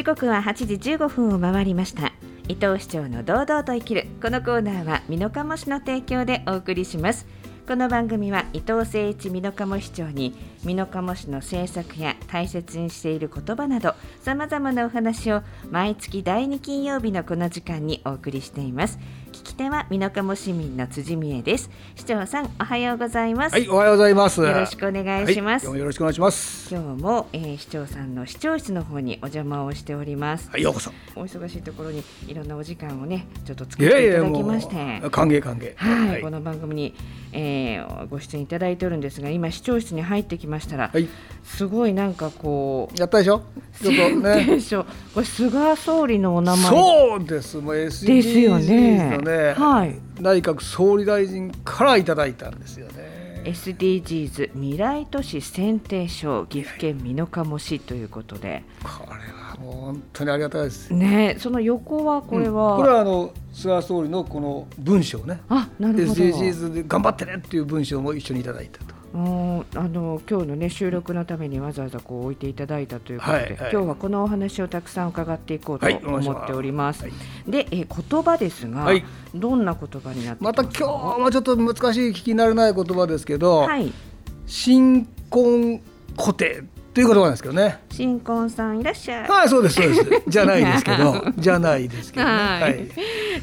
時刻は8時15分を回りました。伊藤市長の堂々と生きるこのコーナーは美濃加茂市の提供でお送りします。この番組は伊藤誠一美濃加茂市長に美濃加茂市の政策や大切にしている言葉などさまざまなお話を毎月第2金曜日のこの時間にお送りしています。聞き手は美濃加茂市民の辻美恵です市長さんおはようございますはい、おはようございます。よろしくお願いします、はい、よろしくお願いします。今日も、えー、市長さんの市長室の方にお邪魔をしておりますはい、ようこそ。お忙しいところにいろんなお時間をねちょっと作っていただきましてう歓迎歓迎。はい、この番組に、えー、ご出演いただいておるんですが今視聴室に入ってきましたら、はい、すごいなんかこうやったでしょ？ちょっとね。これ菅総理のお名前そうです。もう SDGs ですよねのね、はい内閣総理大臣からいただいたんですよね。SDGs 未来都市選定賞岐阜県美濃加茂市ということでこれはもう本当にありがたいです。ねその横はこれは、うんこれはあの菅総理のこの文章ね。あなるほど SDGs で頑張ってねっていう文章も一緒にいただいたと。うんあの今日の、ね、収録のためにわざわざこう置いていただいたということで、はいはい今日はこのお話をたくさん伺っていこうと思っております。はいで、え言葉ですが、はいどんな言葉になってまた今日もちょっと難しい聞き慣れない言葉ですけど、はい、新婚固定という言葉なんですけどね。新婚さんいらっしゃい。はい、そうです、そうです。じゃないですけど、じゃないですけどね。はいはい。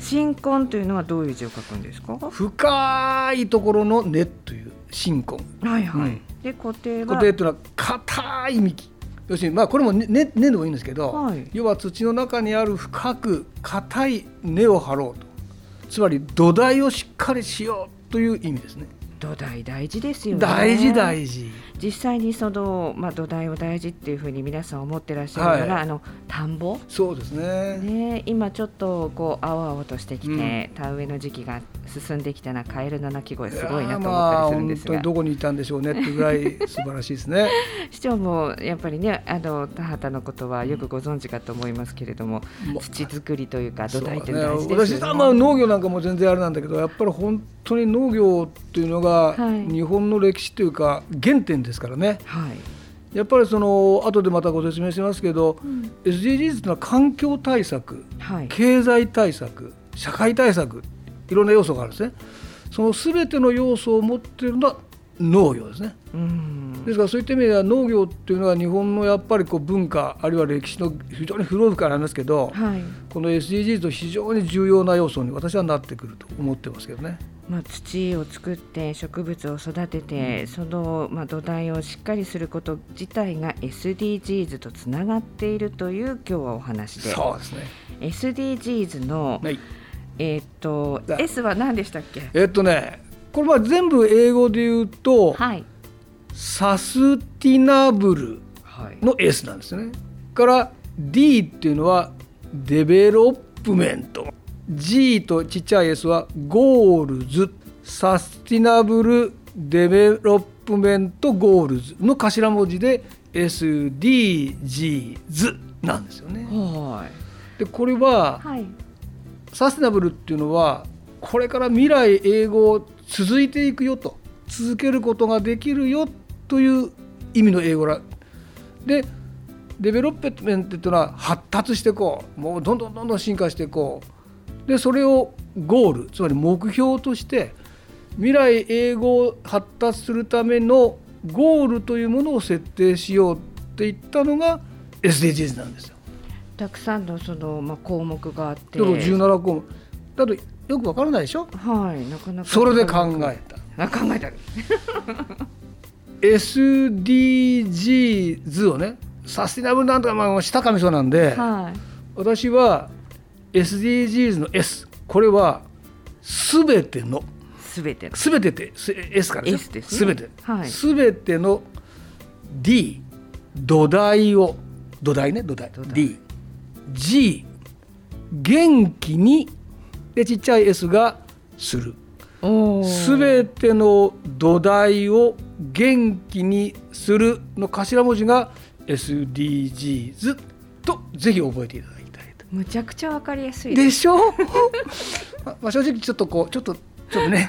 新婚というのはどういう字を書くんですか？は深いところの根という新婚。いはい。うんで固定は固定というのは硬い幹。要するに、まあ、これも根、根根でもいいんですけど、はい要は土の中にある深く硬い根を張ろうと。つまり土台をしっかりしようという意味ですね。土台大事ですよね。大事大事。実際にそのまあ土台を大事っていうふうに皆さん思ってらっしゃるなら、はいあの田んぼ？そうですね。ね、今ちょっとこう青々としてきて、うん田植えの時期が進んできたなカエルの鳴き声すごいなと思ったりするんですが、本当にどこにいたんでしょうねってぐらい素晴らしいですね。市長もやっぱりねあの田畑のことはよくご存知かと思いますけれども、もう土作りというか土台って大事ですよね。私はまあ農業なんかも全然あれなんだけどやっぱり本当に農業っていうのがはい日本の歴史というか原点ですからね。はい、やっぱりその後でまたご説明しますけど、SDGs っていうのは環境対策はい、経済対策社会対策いろんな要素があるんですね。その全ての要素を持っているのは農業ですねうん、ですからそういった意味では農業っていうのは日本のやっぱりこう文化あるいは歴史の非常に古いからなんですけど、はい、この SDGs と非常に重要な要素に私はなってくると思ってますけどね。まあ土を作って植物を育てて、そのまあ土台をしっかりすること自体が SDGs とつながっているという今日はお話で、そうですね。SDGs の、はい。えーっとだ S は何でしたっけ？えっとね、これまあ全部英語で言うと、はい。 Sustainable はい。の S なんですね。から D っていうのは Development。G とちっちゃい S は Goals。 Sustainable Development Goals の頭文字で SDGs なんですよね。はい。でこれははい。 Sustainable っていうのはこれから未来永劫続いていくよと。続けることができるよ。という意味の英語だで Development っていうのは発達していこう。もうどんどんどんどん進化していこう。でそれをゴールつまり目標として未来永劫を発達するためのゴールというものを設定しようって言ったのが SDGs なんですよ。たくさんのそのまあ項目があって。だから17項目。だとよくわからないでしょ？はい。なかなか。それで考えたあ考えたる。SDGs をねサスティナブルなんとかまあ下上そうなんで、はい。私は SDGs の S これはすべてのすべての。すべてって S から S ですねすべてはいすべての D 土台を土台ね土台土台 D G 元気にでちっちゃい S がする。おすべての土台を元気にするの頭文字が SDGs とぜひ覚えていただきたいと。むちゃくちゃわかりやすい。でしょ？まあまあ正直ちょっとこうちょっとちょっとね。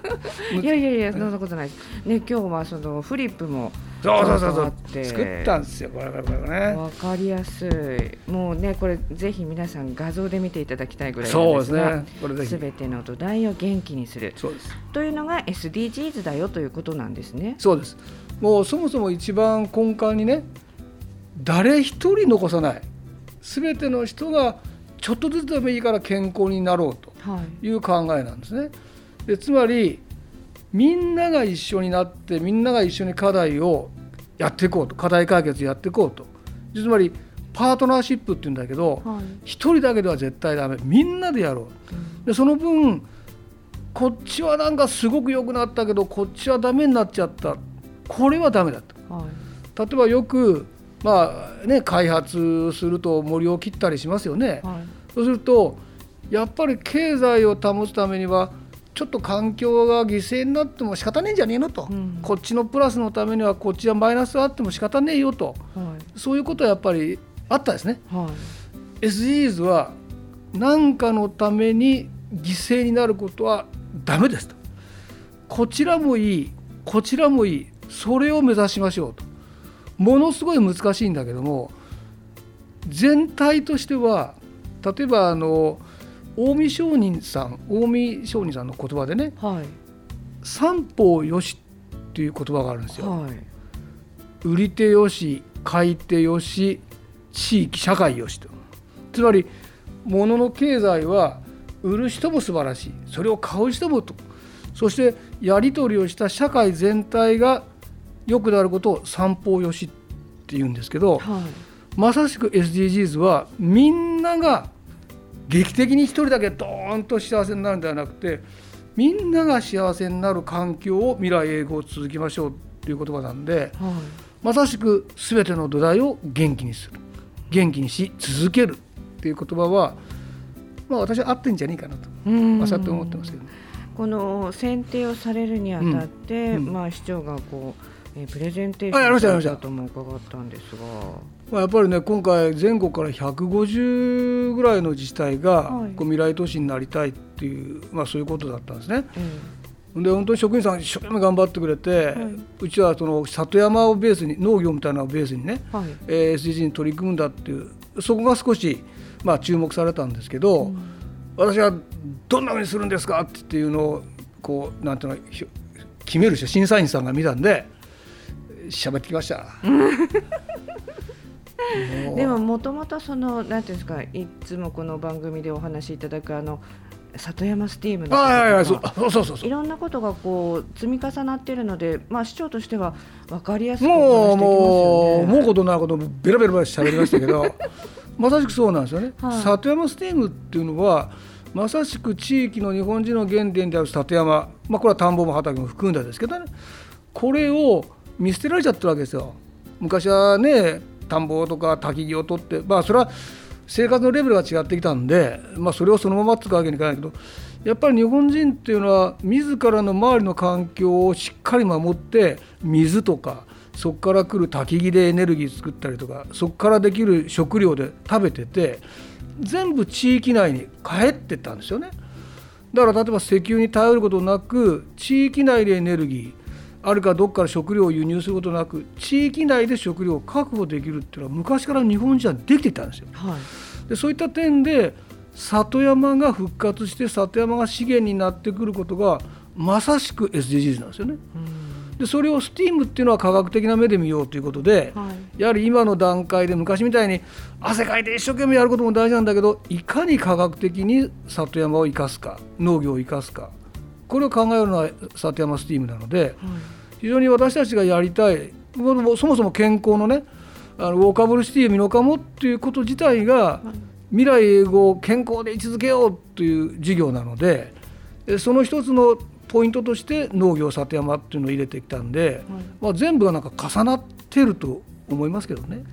いやいやいやそんなことないです。ね今日はそのフリップもそうそうそうそう。作ったんですよこれこれこれね。わかりやすい。もうねこれぜひ皆さん画像で見ていただきたいぐらいなそうですね。これぜひ。すべての土台を元気にする。そうです。というのが SDGs だよということなんですね。そうです。もうそもそも一番根幹にね誰一人残さない。全ての人がちょっとずつでもいいから健康になろうと。はい。いう考えなんですね。でつまりみんなが一緒になってみんなが一緒に課題をやっていこうと課題解決やっていこうとつまりパートナーシップっていうんだけどはい。一人だけでは絶対ダメみんなでやろうでその分こっちはなんかすごく良くなったけどこっちはダメになっちゃったこれはダメだとはい。例えばよくまあね開発すると森を切ったりしますよね。はい。そうするとやっぱり経済を保つためにはちょっと環境が犠牲になっても仕方ねえんじゃねえのと、うんこっちのプラスのためにはこっちはマイナスあっても仕方ねえよとはい。そういうことはやっぱりあったですね。はい。SDGs は何かのために犠牲になることはダメですとこちらもいいこちらもいいそれを目指しましょうとものすごい難しいんだけども全体としては例えばあの近江商人さん近江商人さんの言葉でねはい。三方よしっていう言葉があるんですよ。はい。売り手よし買い手よし地域社会よしとつまり物の経済は売る人も素晴らしいそれを買う人もとそしてやり取りをした社会全体が良くなることを三方よしって言うんですけどはい。まさしく SDGs はみんなが劇的に一人だけドーンと幸せになるんではなくてみんなが幸せになる環境を未来永劫続きましょうという言葉なんで。はい。まさしく全ての土台を元気にする元気にし続けるっていう言葉は、まあ、私は合ってんじゃねえかなと、うんまあ、そうやって思ってますけどね。この選定をされるにあたって、うんうんまあ市長がこう、えープレゼンテーションしたとも伺ったんですが、まあ、やっぱりね今回全国から150ぐらいの自治体がはいこう未来都市になりたいっていう、まあ、そういうことだったんですね。えで本当に職員さん一生懸命頑張ってくれて、はいうちはその里山をベースに農業みたいなのをベースにね、はい。えー SDGs に取り組むんだっていうそこが少し、まあ、注目されたんですけど、私はどんなふうにするんですかっていうのをこうなんていうのひ決める人審査員さんが見たんで喋ってきました。でももともとそのなんていうんですかいつもこの番組でお話しいただくあの里山スティームのはいろんなことがこう積み重なっているので、まあ市長としては分かりやすくおもう話しできますよね。もう思うことないことベラベラ喋りましたけど まさしくそうなんですよね、はい。里山スティームっていうのはまさしく地域の日本人の原点である里山、まあ、これは田んぼも畑も含んだですけどね。これを見捨てられちゃってるわけですよ。昔はね田んぼとか焚き木を取ってまあそれは生活のレベルが違ってきたんで、まあ、それをそのまま使うわけにいかないけどやっぱり日本人っていうのは自らの周りの環境をしっかり守って水とかそこから来る焚き木でエネルギー作ったりとかそこからできる食料で食べてて全部地域内に帰ってったんですよね。だから例えば石油に頼ることなく地域内でエネルギーあるかどっかから食料を輸入することなく地域内で食料を確保できるっていうのは昔から日本人はできていたんですよ。はい。でそういった点で里山が復活して里山が資源になってくることがまさしく SDGs なんですよね。うんでそれを STEAM っていうのは科学的な目で見ようということで、はい。やはり今の段階で昔みたいに汗かいて一生懸命やることも大事なんだけどいかに科学的に里山を生かすか農業を生かすかこれを考えるのは里山 STEAM なのではい。非常に私たちがやりたいそもそも健康のねあのウォーカブルシティミノカモっていうこと自体が未来永劫健康で位置づけようという授業なのでえその一つのポイントとして農業里山っていうのを入れてきたんで、まあ、全部がなんか重なってると思いますけどね。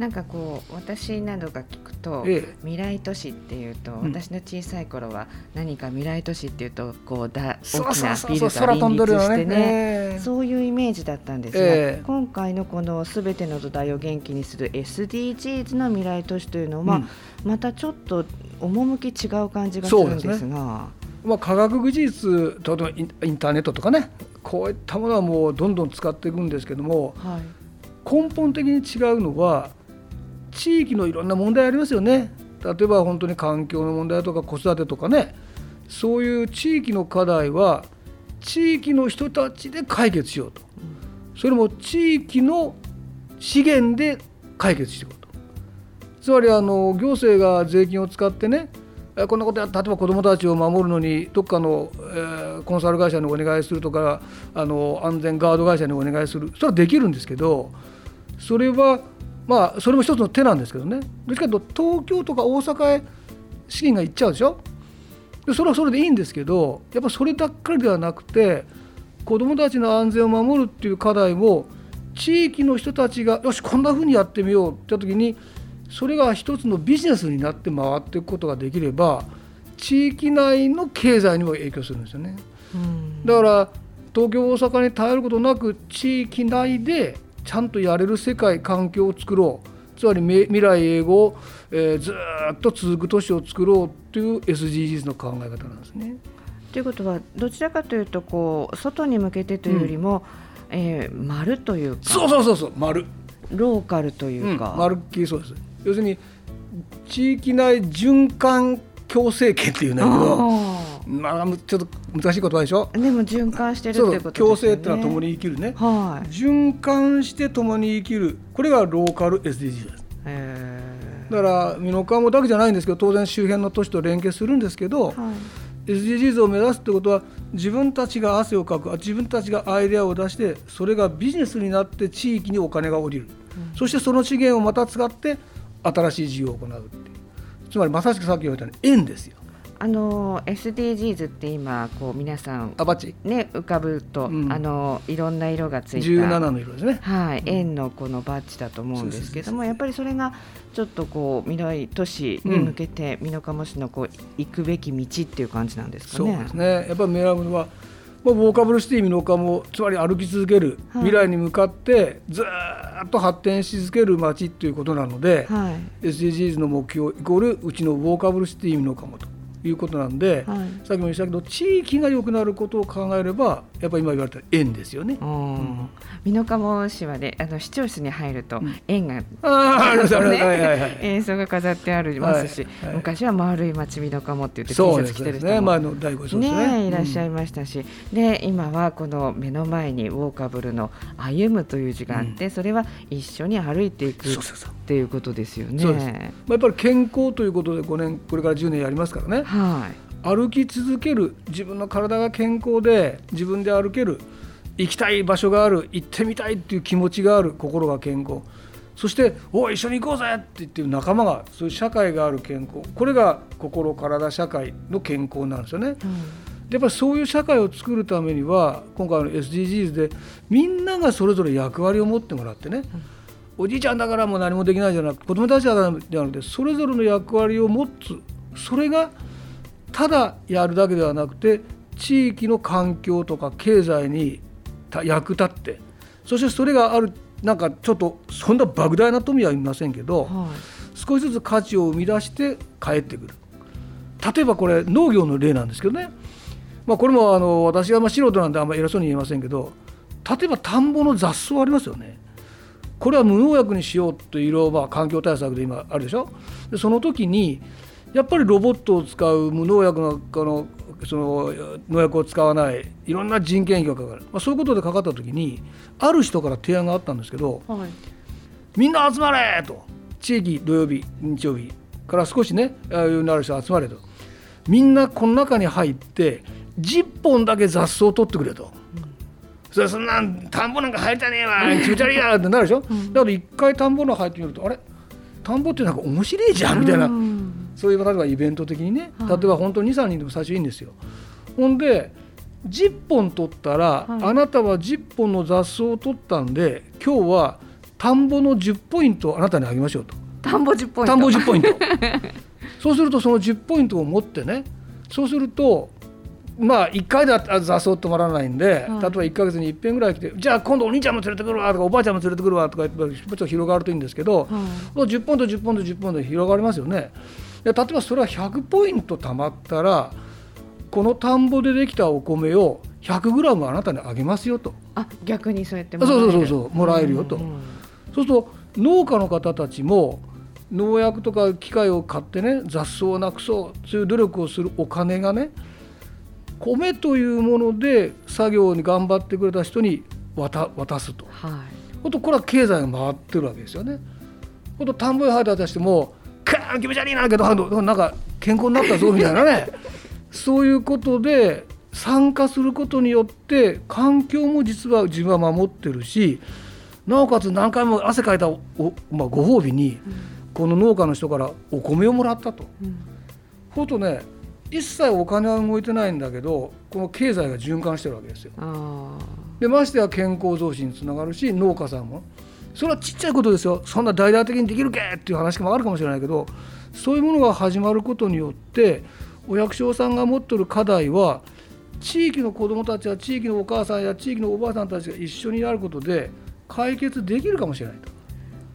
なんかこう私などが聞くと、ええ。未来都市っていうと、ん。私の小さい頃は何か未来都市っていうとこうだそう大きなそうそうそうビルが林立してねええ。そういうイメージだったんですが、ええ。今回のこのすべての土台を元気にする SDGs の未来都市というのは、うん。またちょっと趣違う感じがするんですが。まあ、科学技術例えばインターネットとかね。こういったものはもうどんどん使っていくんですけども、はい、根本的に違うのは地域のいろんな問題ありますよね。例えば本当に環境の問題とか子育てとかね。そういう地域の課題は地域の人たちで解決しようと、それも地域の資源で解決していこうと。つまりあの行政が税金を使ってねこんなことや例えば子どもたちを守るのにどっかの、えー、コンサル会社にお願いするとかあの安全ガード会社にお願いする。それはできるんですけどそれはまあそれも一つの手なんですけどね。どっちかというと東京とか大阪へ資金が行っちゃうでしょ？でそれはそれでいいんですけどやっぱそればっかりではなくて子どもたちの安全を守るっていう課題を地域の人たちがよしこんなふうにやってみようって時にそれが一つのビジネスになって回っていくことができれば地域内の経済にも影響するんですよね。だから東京大阪に頼ることなく地域内でちゃんとやれる世界環境を作ろう。つまり未来英語を、えー、ずっと続く都市を作ろうという SDGs の考え方なんですね。ということはどちらかというとこう外に向けてというよりも、うん、えー、丸というかそうそうそうそう丸。ローカルというか、うん、丸っきりそうです。要するに地域内循環共生圏っていうんだけどまあ、ちょっと難しい言葉でしょ？でも循環してるってことですね。共生ってのは共に生きるね、はい、循環して共に生きる。これがローカル SDGs です。だから美濃加茂だけじゃないんですけど当然周辺の都市と連携するんですけど、はい、SDGs を目指すってことは自分たちが汗をかく自分たちがアイデアを出してそれがビジネスになって地域にお金が下りる、うん、そしてその資源をまた使って新しい事業を行うっていう。つまりまさしくさっき言われたように円ですよ。あの SDGs って今こう皆さんあバッチね浮かぶと、うん、あのいろんな色がついた。17の色ですね。はい、円のこのバッジだと思うんですけどもやっぱりそれがちょっとこう未来都市に向けて美濃加茂市のこう行くべき道っていう感じなんですかね。そうですね。やっぱり狙うのはまあ、ボーカブルシティ美濃加茂つまり歩き続ける、未来に向かってずっと発展し続ける街ということなので、はい、SDGs の目標イコールうちのボーカブルシティ美濃加茂ということなんで、はい、さっきも言いましたけど地域が良くなることを考えればやっぱり今言われた縁ですよね。美濃加茂市はねあの市長室に入ると縁が、演奏が飾ってありますし、はいはい、昔は丸い町美濃加茂って言って T シャツ着てる人もね前の大ね。ねいらっしゃいましたし、うん、で今はこの目の前にウォーカブルの歩むという字があって、うん、それは一緒に歩いていくっていうことですよね。まあ、やっぱり健康ということで5年これから10年やりますからね。はい、歩き続ける自分の体が健康で自分で歩ける行きたい場所がある行ってみたいっていう気持ちがある心が健康。そして「おい一緒に行こうぜ!」って言ってる仲間がそういう社会がある健康。これが心体社会の健康なんですよね。うん。やっぱりそういう社会を作るためには今回の SDGs でみんながそれぞれ役割を持ってもらってね、うん、おじいちゃんだからもう何もできないじゃなくて子供たちだからではなくてそれぞれの役割を持つ。それがただやるだけではなくて地域の環境とか経済に役立ってそしてそれがあるなんかちょっとそんな莫大な富は言いませんけど、はい、少しずつ価値を生み出して帰ってくる。例えばこれ農業の例なんですけどね、まあ、これもあの私がまあ素人なんであんまり偉そうに言えませんけど例えば田んぼの雑草ありますよね。これは無農薬にしようという環境対策で今あるでしょ。でその時にやっぱりロボットを使う無農薬のこのその農薬を使わないいろんな人件費がかかる、まあ、そういうことでかかった時にある人から提案があったんですけど、はい、みんな集まれと。地域土曜日日曜日から少しねああいうなる人集まれと。みんなこの中に入って10本だけ雑草を取ってくれと。うんそれそんなん田んぼなんか入りたねえわ気持ち悪いやってなるでしょ、うん、だから一回田んぼの入ってみるとあれ？田んぼってなんか面白いじゃんみたいな、うん、そういう例えばイベント的にね例えば本当に23人でも最初いいんですよ。ほんで10本取ったら、はい、あなたは10本の雑草を取ったんで今日は田んぼの10ポイントあなたにあげましょうと。田んぼ10ポイント田んぼ10ポイント そうするとその10ポイントを持ってねそうするとまあ1回では雑草止まらないんで、はい、例えば1か月に1遍ぐらい来てじゃあ今度お兄ちゃんも連れてくるわとかおばあちゃんも連れてくるわとかちょっと広がるといいんですけど、はい、10ポイント10ポイント10ポイント広がりますよね。例えばそれは100ポイント貯まったらこの田んぼでできたお米を 100g あなたにあげますよと。あ逆にそうやってそうそうそうそうもらえるよと、うんうん、そうすると農家の方たちも農薬とか機械を買ってね雑草をなくそうそういう努力をするお金がね米というもので作業に頑張ってくれた人に渡渡すと、はい、ほとこれは経済が回ってるわけですよね。ほと田んぼへ入ったとしても「カーン気持ち悪いな」けどなんか健康になったぞみたいなね。そういうことで参加することによって環境も実は自分は守ってるしなおかつ何回も汗かいたお、まあ、ご褒美に、この農家の人からお米をもらったと。うん、ほとね一切お金は動いてないんだけどこの経済が循環してるわけですよ。でましてや健康増進につながるし農家さんもそれはちっちゃいことですよそんな大々的にできるけっていう話もあるかもしれないけどそういうものが始まることによってお役所さんが持ってる課題は地域の子どもたちや地域のお母さんや地域のおばあさんたちが一緒になることで解決できるかもしれないと。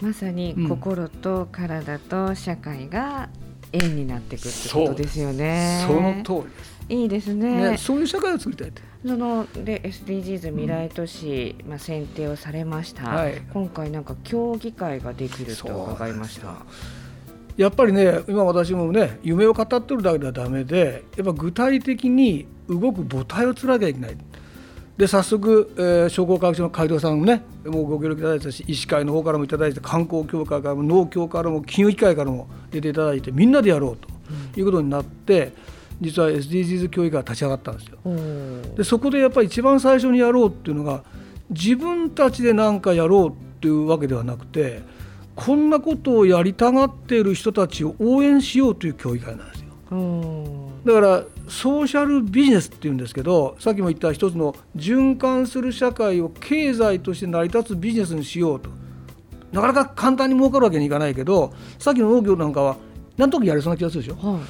まさに心と体と社会が縁になっていくってことですよね。その通り。いいですね、ね、そういう社会を作りたいそので SDGs 未来都市、うん、まあ選定をされました、はい、今回なんか協議会ができると伺いました。やっぱりね今私もね夢を語ってるだけではだめでやっぱ具体的に動く母体をつなきゃいけない。で早速、えー、商工科学省の会頭さんもねもうご協力いただいたし医師会の方からもいただいて観光協会からも農協からも金融機関からも出ていただいてみんなでやろうということになって、実は SDGs 協議会が立ち上がったんですよ。でそこでやっぱり一番最初にやろうっていうのが自分たちで何かやろうっていうわけではなくてこんなことをやりたがっている人たちを応援しようという協議会なんですよ。だからソーシャルビジネスっていうんですけどさっきも言った一つの循環する社会を経済として成り立つビジネスにしようと。なかなか簡単に儲かるわけにいかないけどさっきの農業なんかはなんとなくやれそうな気がするでしょ？はい。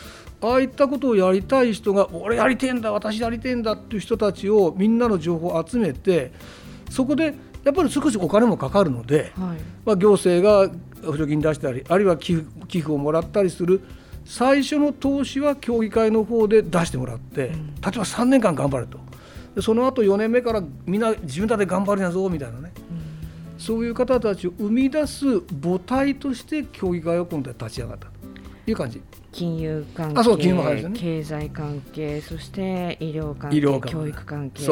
ああいったことをやりたい人が俺やりてんだ私やりてんだっていう人たちをみんなの情報を集めてそこでやっぱり少しお金もかかるので、はい、まあ、行政が補助金出したりあるいは寄付寄付をもらったりする最初の投資は協議会の方で出してもらって、例えば3年間頑張ると。でその後4年目からみんな自分たちで頑張るんやぞみたいなね、うん、そういう方たちを生み出す母体として協議会を今度は立ち上がった。という感じ。金融関係、ね、経済関係そして医療関係教育関係。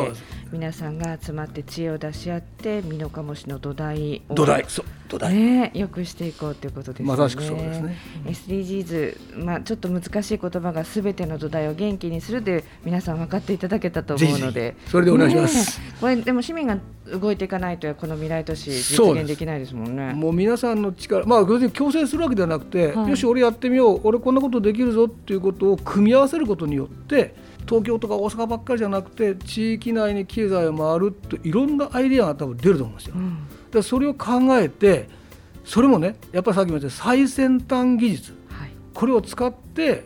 皆さんが集まって知恵を出し合って美濃加茂市の土台を土台。そう土台、ね、よくしていこうということですね。まさしくそうですね。SDGs、まあ、ちょっと難しい言葉がすべての土台を元気にするで皆さん分かっていただけたと思うので。それでお願いします、ね、これでも市民が動いていかないとこの未来都市実現できないですもんね。もう皆さんの力まあ強制するわけではなくて、はい、よし俺やってみよう俺こんなことできるぞっていうことを組み合わせることによって東京とか大阪ばっかりじゃなくて地域内に経済を回るといろんなアイデアが多分出ると思うんですよ。うん、でそれを考えてそれもねやっぱりさっきも言った最先端技術、はい、これを使って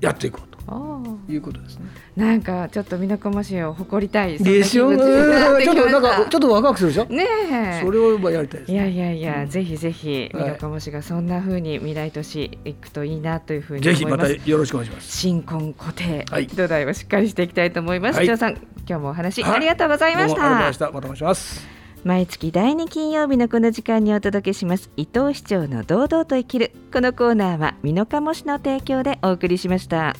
やっていこうということですね。なんかちょっと美濃加茂市を誇りたいでしょ？ちょっとなんかちょっとワクワクするでしょ？ねそれをやりたいいやいやいや、うん、ぜひぜひ美濃加茂市がそんな風に未来都市行くといいなというふうにぜひまたよろしくお願いします。新婚固定、はい、土台をしっかりしていきたいと思います。はい、さん今日もお話ありがとうございました。ありがとうございました。またお願いします。毎月第2金曜日のこの時間にお届けします伊藤市長の堂々と生きるこのコーナーは美濃加茂市の提供でお送りしました。